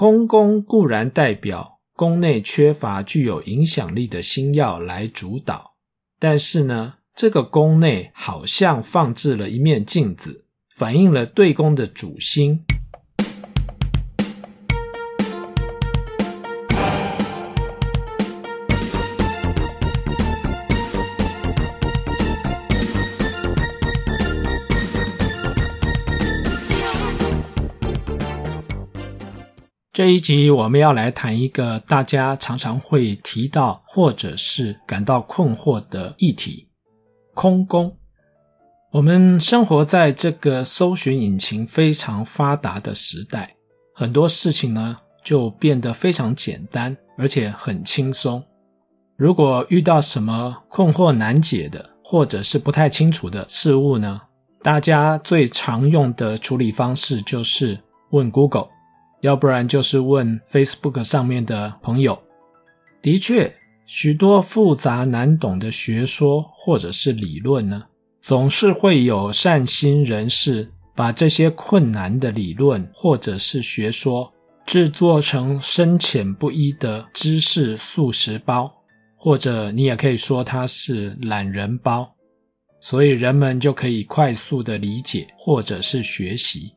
空宫固然代表宫内缺乏具有影响力的新药来主导，但是呢，这个宫内好像放置了一面镜子，反映了对宫的主星。这一集我们要来谈一个大家常常会提到或者是感到困惑的议题——空宫。我们生活在这个搜寻引擎非常发达的时代，很多事情呢就变得非常简单，而且很轻松。如果遇到什么困惑难解的，或者是不太清楚的事物呢，大家最常用的处理方式就是问 Google。要不然就是问 Facebook 上面的朋友。的确，许多复杂难懂的学说或者是理论呢，总是会有善心人士把这些困难的理论或者是学说制作成深浅不一的知识速食包，或者你也可以说它是懒人包，所以人们就可以快速的理解或者是学习。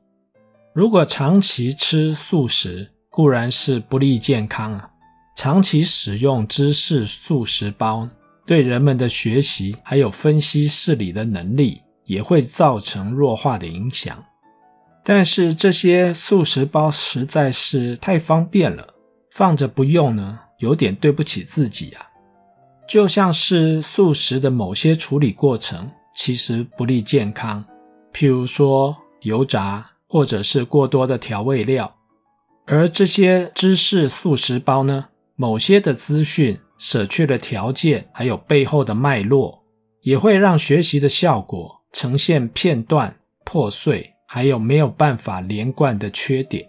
如果长期吃素食，固然是不利健康啊。长期使用芝士素食包，对人们的学习还有分析事理的能力，也会造成弱化的影响。但是这些素食包实在是太方便了，放着不用呢，有点对不起自己啊。就像是素食的某些处理过程，其实不利健康，譬如说油炸。或者是过多的调味料，而这些知识速食包呢，某些的资讯舍去了条件，还有背后的脉络，也会让学习的效果呈现片段、破碎，还有没有办法连贯的缺点。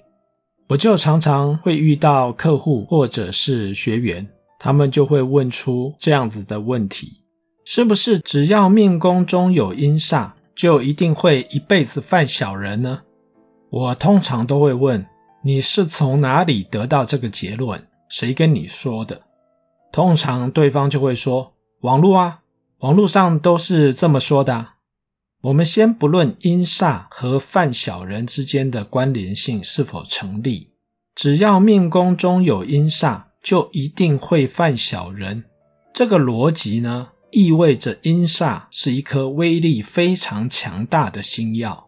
我就常常会遇到客户或者是学员，他们就会问出这样子的问题：是不是只要命宫中有阴煞，就一定会一辈子犯小人呢？我通常都会问，你是从哪里得到这个结论？谁跟你说的？通常对方就会说，网络啊，网络上都是这么说的。我们先不论阴煞和犯小人之间的关联性是否成立，只要命宫中有阴煞，就一定会犯小人。这个逻辑呢，意味着阴煞是一颗威力非常强大的星曜。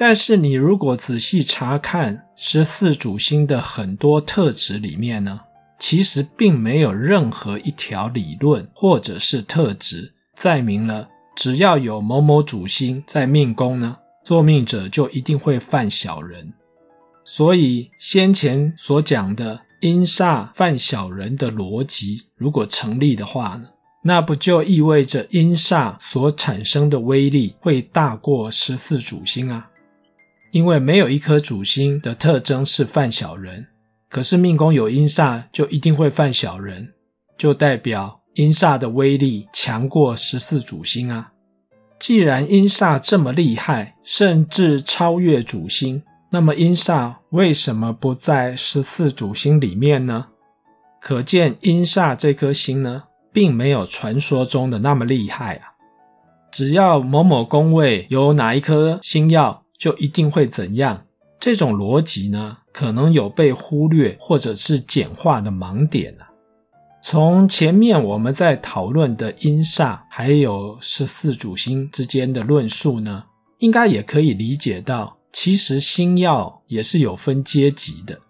但是你如果仔细查看十四主星的很多特质里面呢，其实并没有任何一条理论或者是特质载明了，只要有某某主星在命宫呢，坐命者就一定会犯小人。所以先前所讲的阴煞犯小人的逻辑，如果成立的话呢，那不就意味着阴煞所产生的威力会大过十四主星啊？因为没有一颗主星的特征是犯小人，可是命宫有阴煞就一定会犯小人，就代表阴煞的威力强过十四主星啊。既然阴煞这么厉害，甚至超越主星，那么阴煞为什么不在十四主星里面呢？可见阴煞这颗星呢，并没有传说中的那么厉害啊。只要某某宫位有哪一颗星曜，就一定会怎样？这种逻辑呢，可能有被忽略或者是简化的盲点啊。从前面我们在讨论的阴煞还有十四主星之间的论述呢，应该也可以理解到，其实星曜也是有分阶级的。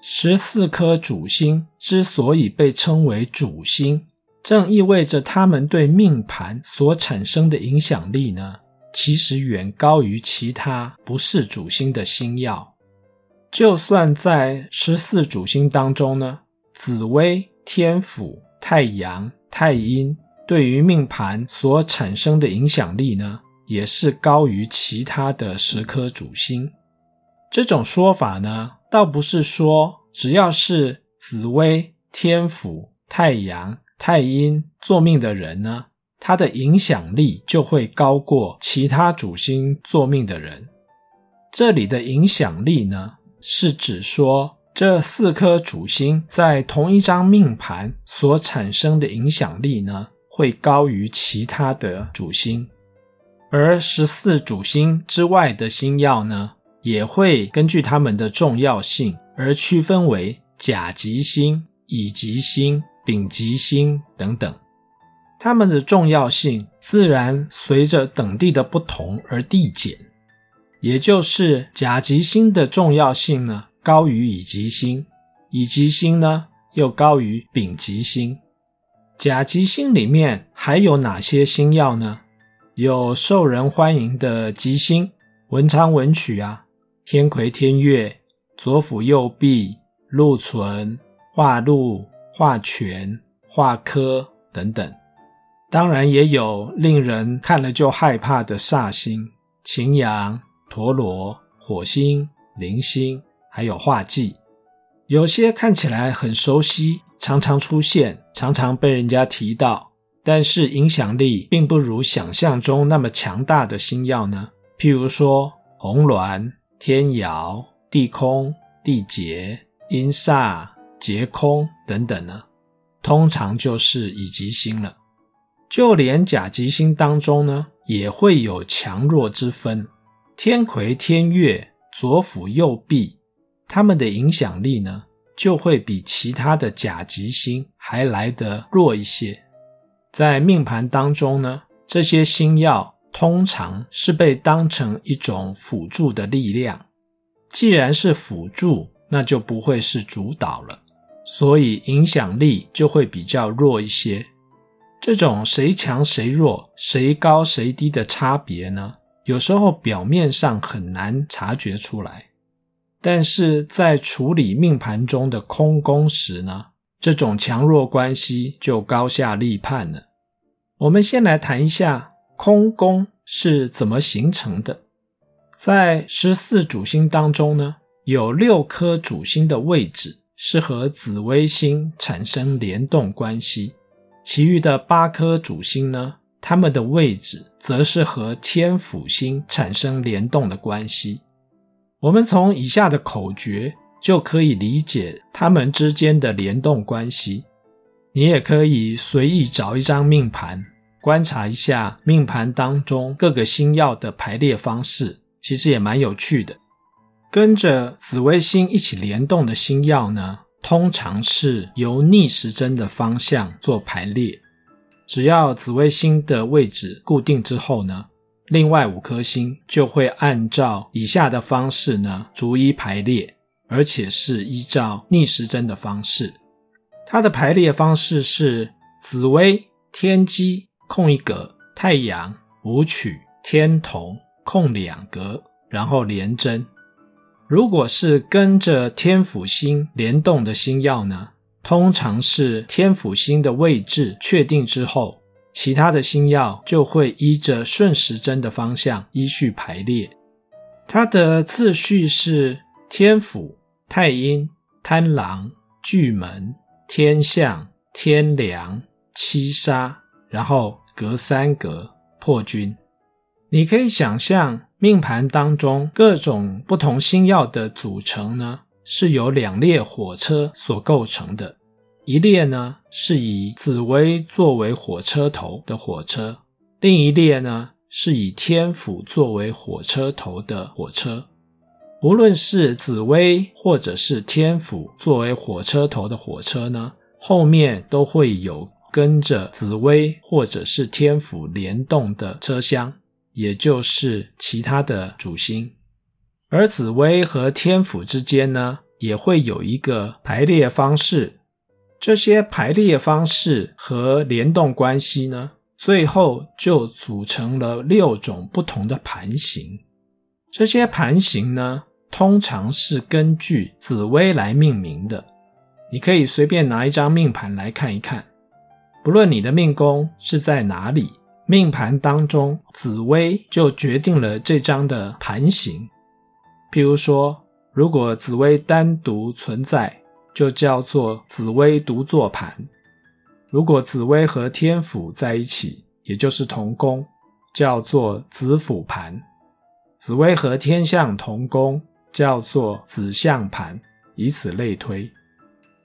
十四颗主星之所以被称为主星，正意味着他们对命盘所产生的影响力呢，其实远高于其他不是主星的星曜。就算在十四主星当中呢，紫微、天府、太阳、太阴对于命盘所产生的影响力呢，也是高于其他的十颗主星。这种说法呢，倒不是说只要是紫微、天府、太阳、太阴坐命的人呢。它的影响力就会高过其他主星坐命的人。这里的影响力呢，是指说，这四颗主星在同一张命盘所产生的影响力呢，会高于其他的主星。而十四主星之外的星曜呢，也会根据它们的重要性而区分为甲级星、乙级星、丙级星等等。它们的重要性自然随着等地的不同而递减，也就是甲级星的重要性呢，高于乙级星，乙级星呢又高于丙级星。甲级星里面还有哪些星曜呢？有受人欢迎的吉星，文昌文曲啊，天魁天月、左辅右弼、禄存、化禄、化权、化科等等。当然也有令人看了就害怕的煞星，擎羊、陀罗、火星、铃星，还有化忌。有些看起来很熟悉，常常出现，常常被人家提到。但是影响力并不如想象中那么强大的星曜呢，譬如说红鸾、天姚、地空、地劫、阴煞、劫空等等呢，通常就是乙级星了。就连甲级星当中呢，也会有强弱之分。天魁、天月、左辅、右弼，他们的影响力呢，就会比其他的甲级星还来得弱一些。在命盘当中呢，这些星曜通常是被当成一种辅助的力量。既然是辅助，那就不会是主导了，所以影响力就会比较弱一些。这种谁强谁弱、谁高谁低的差别呢，有时候表面上很难察觉出来，但是在处理命盘中的空宫时呢，这种强弱关系就高下立判了。我们先来谈一下空宫是怎么形成的。在十四主星当中呢，有六颗主星的位置是和紫微星产生联动关系，其余的八颗主星呢，它们的位置则是和天府星产生联动的关系。我们从以下的口诀。就可以理解它们之间的联动关系。你也可以随意找一张命盘，观察一下命盘当中各个星曜的排列方式，其实也蛮有趣的。跟着紫微星一起联动的星曜呢，通常是由逆时针的方向做排列。只要紫微星的位置固定之后呢，另外五颗星就会按照以下的方式呢，逐一排列。而且是依照逆时针的方式，它的排列方式是紫微天机空一格，太阳武曲天同空两格，然后连针。如果是跟着天府星联动的星曜呢，通常是天府星的位置确定之后，其他的星曜就会依着顺时针的方向依序排列。它的次序是天府。太阴、贪狼、巨门、天相、天梁、七杀，然后隔三格破军。你可以想象命盘当中各种不同星曜的组成呢，是由两列火车所构成的。一列呢是以紫微作为火车头的火车，另一列呢是以天府作为火车头的火车。无论是紫薇或者是天府作为火车头的火车呢，后面都会有跟着紫微或者是天府联动的车厢，也就是其他的主星。而紫微和天府之间呢，也会有一个排列方式。这些排列方式和联动关系呢，最后就组成了六种不同的盘型。这些盘型呢，通常是根据紫微来命名的。你可以随便拿一张命盘来看一看，不论你的命宫是在哪里，命盘当中紫薇就决定了这张的盘型。譬如说，如果紫薇单独存在，就叫做紫薇独坐盘；如果紫薇和天府在一起，也就是同宫，叫做紫府盘；紫薇和天相同宫。叫做子相盘，以此类推。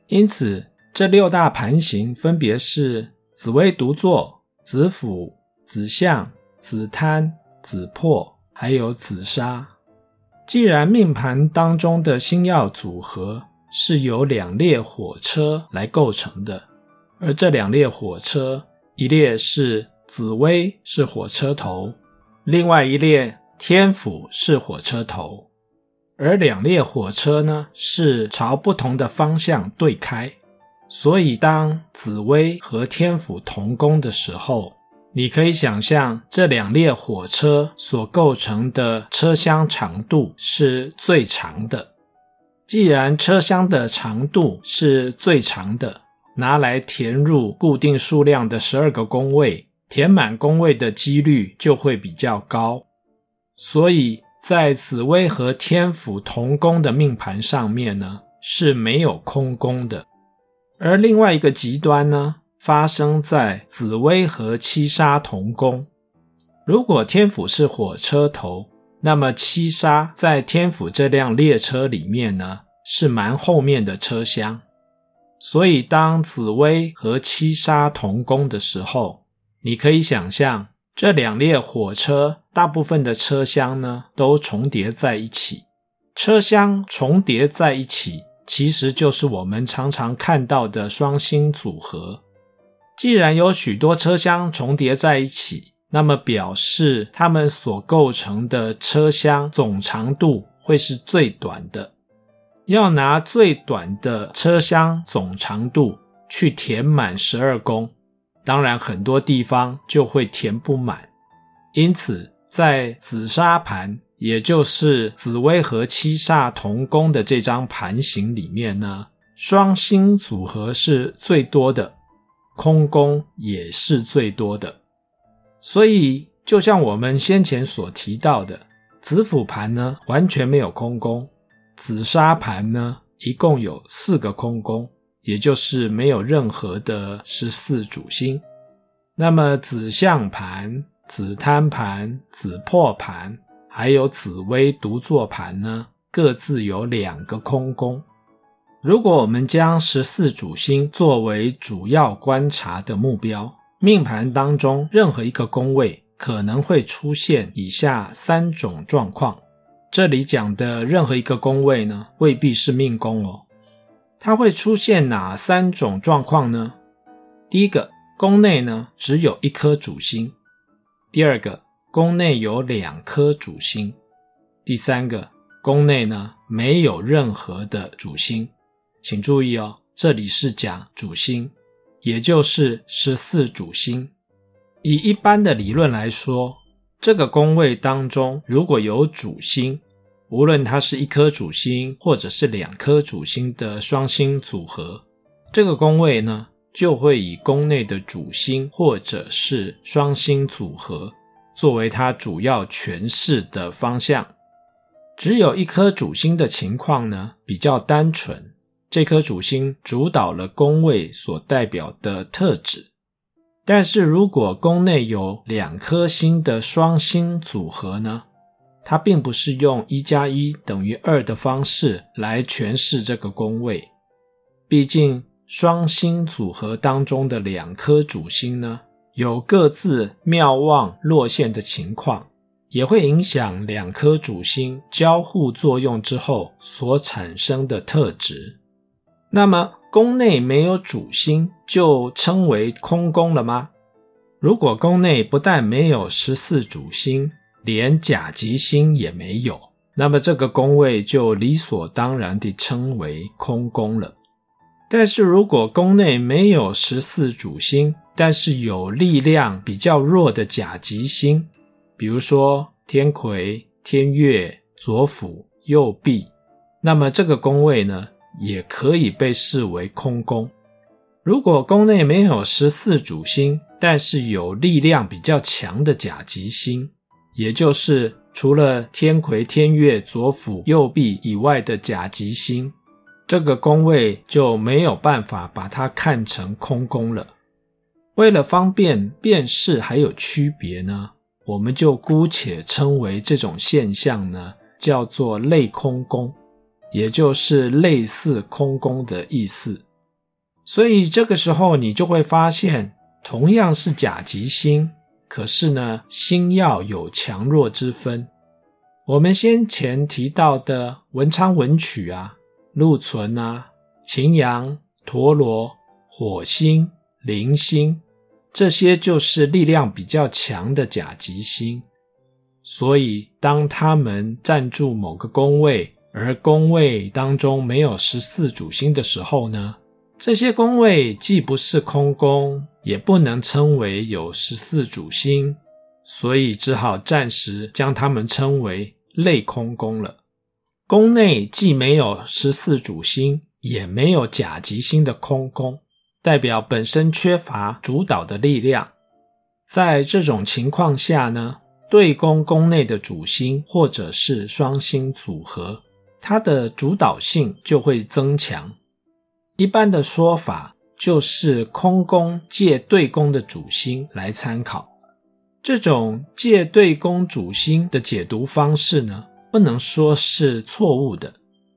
因此，这六大盘型分别是紫薇独坐、紫府、紫相、紫贪、紫破，还有紫杀。既然命盘当中的星曜组合是由两列火车来构成的，而这两列火车，一列是紫微是火车头，另外一列天府是火车头，而两列火车呢，是朝不同的方向对开。所以，当紫微和天府同宫的时候，你可以想象这两列火车所构成的车厢长度是最长的。既然车厢的长度是最长的，拿来填入固定数量的十二个工位，填满工位的几率就会比较高。所以在紫微和天府同宫的命盘上面呢，是没有空宫的。而另外一个极端呢，发生在紫薇和七杀同宫。如果天府是火车头，那么七杀在天府这辆列车里面呢，是蛮后面的车厢。所以当紫薇和七杀同宫的时候，你可以想象这两列火车大部分的车厢呢，都重叠在一起。车厢重叠在一起。其实就是我们常常看到的双星组合。既然有许多车厢重叠在一起，那么表示它们所构成的车厢总长度会是最短的。要拿最短的车厢总长度去填满十二宫，当然很多地方就会填不满。因此，在紫砂盘。也就是紫微和七煞同宫的这张盘型里面呢，双星组合是最多的，空宫也是最多的。所以，就像我们先前所提到的，紫府盘呢完全没有空宫，紫砂盘呢一共有四个空宫，也就是没有任何的十四主星。那么紫相盘、紫贪盘、紫破盘。还有紫微独坐盘呢，各自有两个空宫。如果我们将十四主星作为主要观察的目标，命盘当中任何一个宫位可能会出现以下三种状况。这里讲的任何一个宫位呢，未必是命宫哦。它会出现哪三种状况呢？第一个，宫内呢只有一颗主星；第二个。宫内有两颗主星，第三个宫内呢没有任何的主星，请注意哦，这里是讲主星，也就是十四主星。以一般的理论来说，这个宫位当中如果有主星，无论它是一颗主星或者是两颗主星的双星组合，这个宫位呢就会以宫内的主星或者是双星组合。作为它主要诠释的方向，只有一颗主星的情况呢，比较单纯。这颗主星主导了宫位所代表的特质。但是如果宫内有两颗星的双星组合呢，它并不是用一加一等于二的方式来诠释这个宫位。毕竟双星组合当中的两颗主星呢，有各自庙望落陷的情况，也会影响两颗主星交互作用之后所产生的特质。那么，宫内没有主星就称为空宫了吗？如果宫内不但没有十四主星，连甲级星也没有，那么这个宫位就理所当然地称为空宫了。但是如果宫内没有十四主星，但是有力量比较弱的甲级星，比如说天魁、天月、左辅、右弼，那么这个宫位呢，也可以被视为空宫。如果宫内没有十四主星，但是有力量比较强的甲级星，也就是除了天魁、天月、左辅、右弼以外的甲级星，这个宫位就没有办法把它看成空宫了。为了方便辨识还有区别呢，我们就姑且称为这种现象呢，叫做类空宫。也就是类似空宫的意思。所以这个时候你就会发现，同样是甲级星，可是呢，星耀有强弱之分。我们先前提到的文昌、文曲啊、禄存啊、擎羊、陀罗、火星、铃星，这些就是力量比较强的甲级星。所以，当他们占住某个宫位，而宫位当中没有十四主星的时候呢，这些宫位既不是空宫，也不能称为有十四主星，所以只好暂时将它们称为类空宫了。宫内既没有十四主星，也没有甲级星的空宫，代表本身缺乏主导的力量。在这种情况下呢，对宫宫内的主星或者是双星组合，它的主导性就会增强。一般的说法就是空宫借对宫的主星来参考。这种借对宫主星的解读方式呢，不能说是错误的，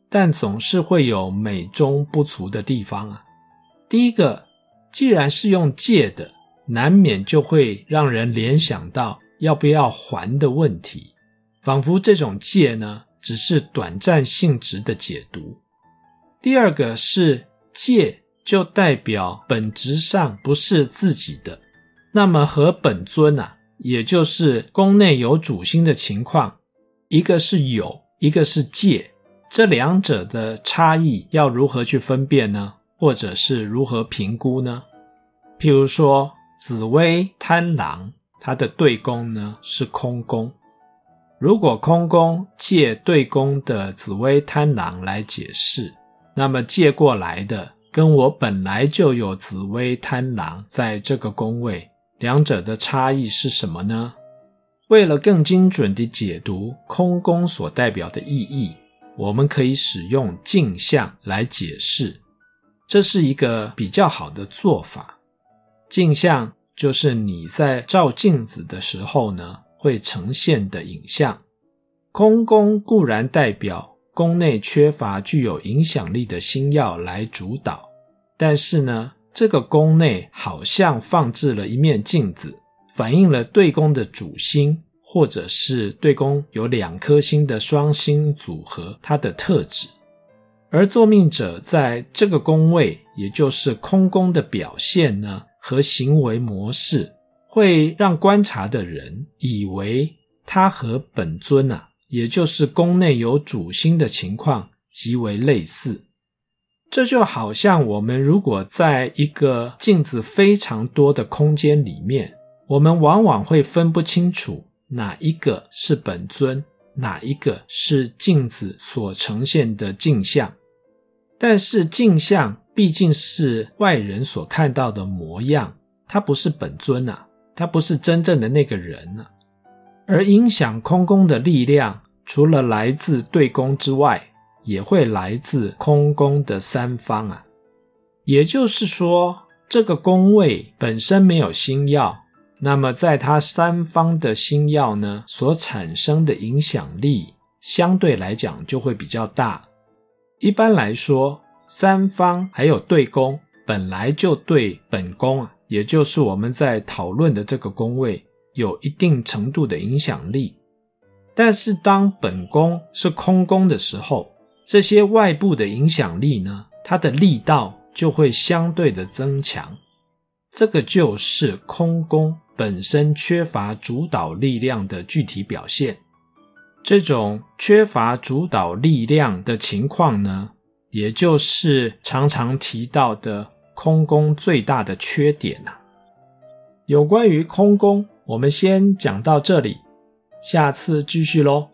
但总是会有美中不足的地方啊。第一个，既然是用借的，难免就会让人联想到要不要还的问题，仿佛这种借呢，只是短暂性质的解读。第二个是。借就代表本质上不是自己的，那么和本尊啊，也就是宫内有主星的情况，一个是有，一个是借，这两者的差异要如何去分辨呢？或者是如何评估呢？譬如说紫薇贪狼，它的对宫呢是空宫，如果空宫借对宫的紫微贪狼来解释。那么借过来的跟我本来就有紫微贪狼在这个宫位，两者的差异是什么呢？为了更精准地解读空宫所代表的意义，我们可以使用镜像来解释，这是一个比较好的做法。镜像就是你在照镜子的时候呢，会呈现的影像。空宫固然代表。宫内缺乏具有影响力的星曜来主导，但是呢，这个宫内好像放置了一面镜子，反映了对宫的主星，或者是对宫有两颗星的双星组合它的特质。而作命者在这个宫位，也就是空宫的表现呢，和行为模式，会让观察的人以为他和本尊啊。也就是宫内有主星的情况极为类似，这就好像我们如果在一个镜子非常多的空间里面，我们往往会分不清楚哪一个是本尊，哪一个是镜子所呈现的镜像。但是镜像毕竟是外人所看到的模样，它不是本尊啊，它不是真正的那个人啊。而影响空宫的力量，除了来自对宫之外，也会来自空宫的三方啊。也就是说，这个宫位本身没有星曜，那么在它三方的星曜呢，所产生的影响力，相对来讲就会比较大。一般来说，三方还有对宫本来就对本宫啊，也就是我们在讨论的这个宫位。有一定程度的影响力，但是当本宫是空宫的时候，这些外部的影响力呢，它的力道就会相对的增强。这个就是空宫本身缺乏主导力量的具体表现。这种缺乏主导力量的情况呢，也就是常常提到的空宫最大的缺点啊。有关于空宫。我们先讲到这里，下次继续喽。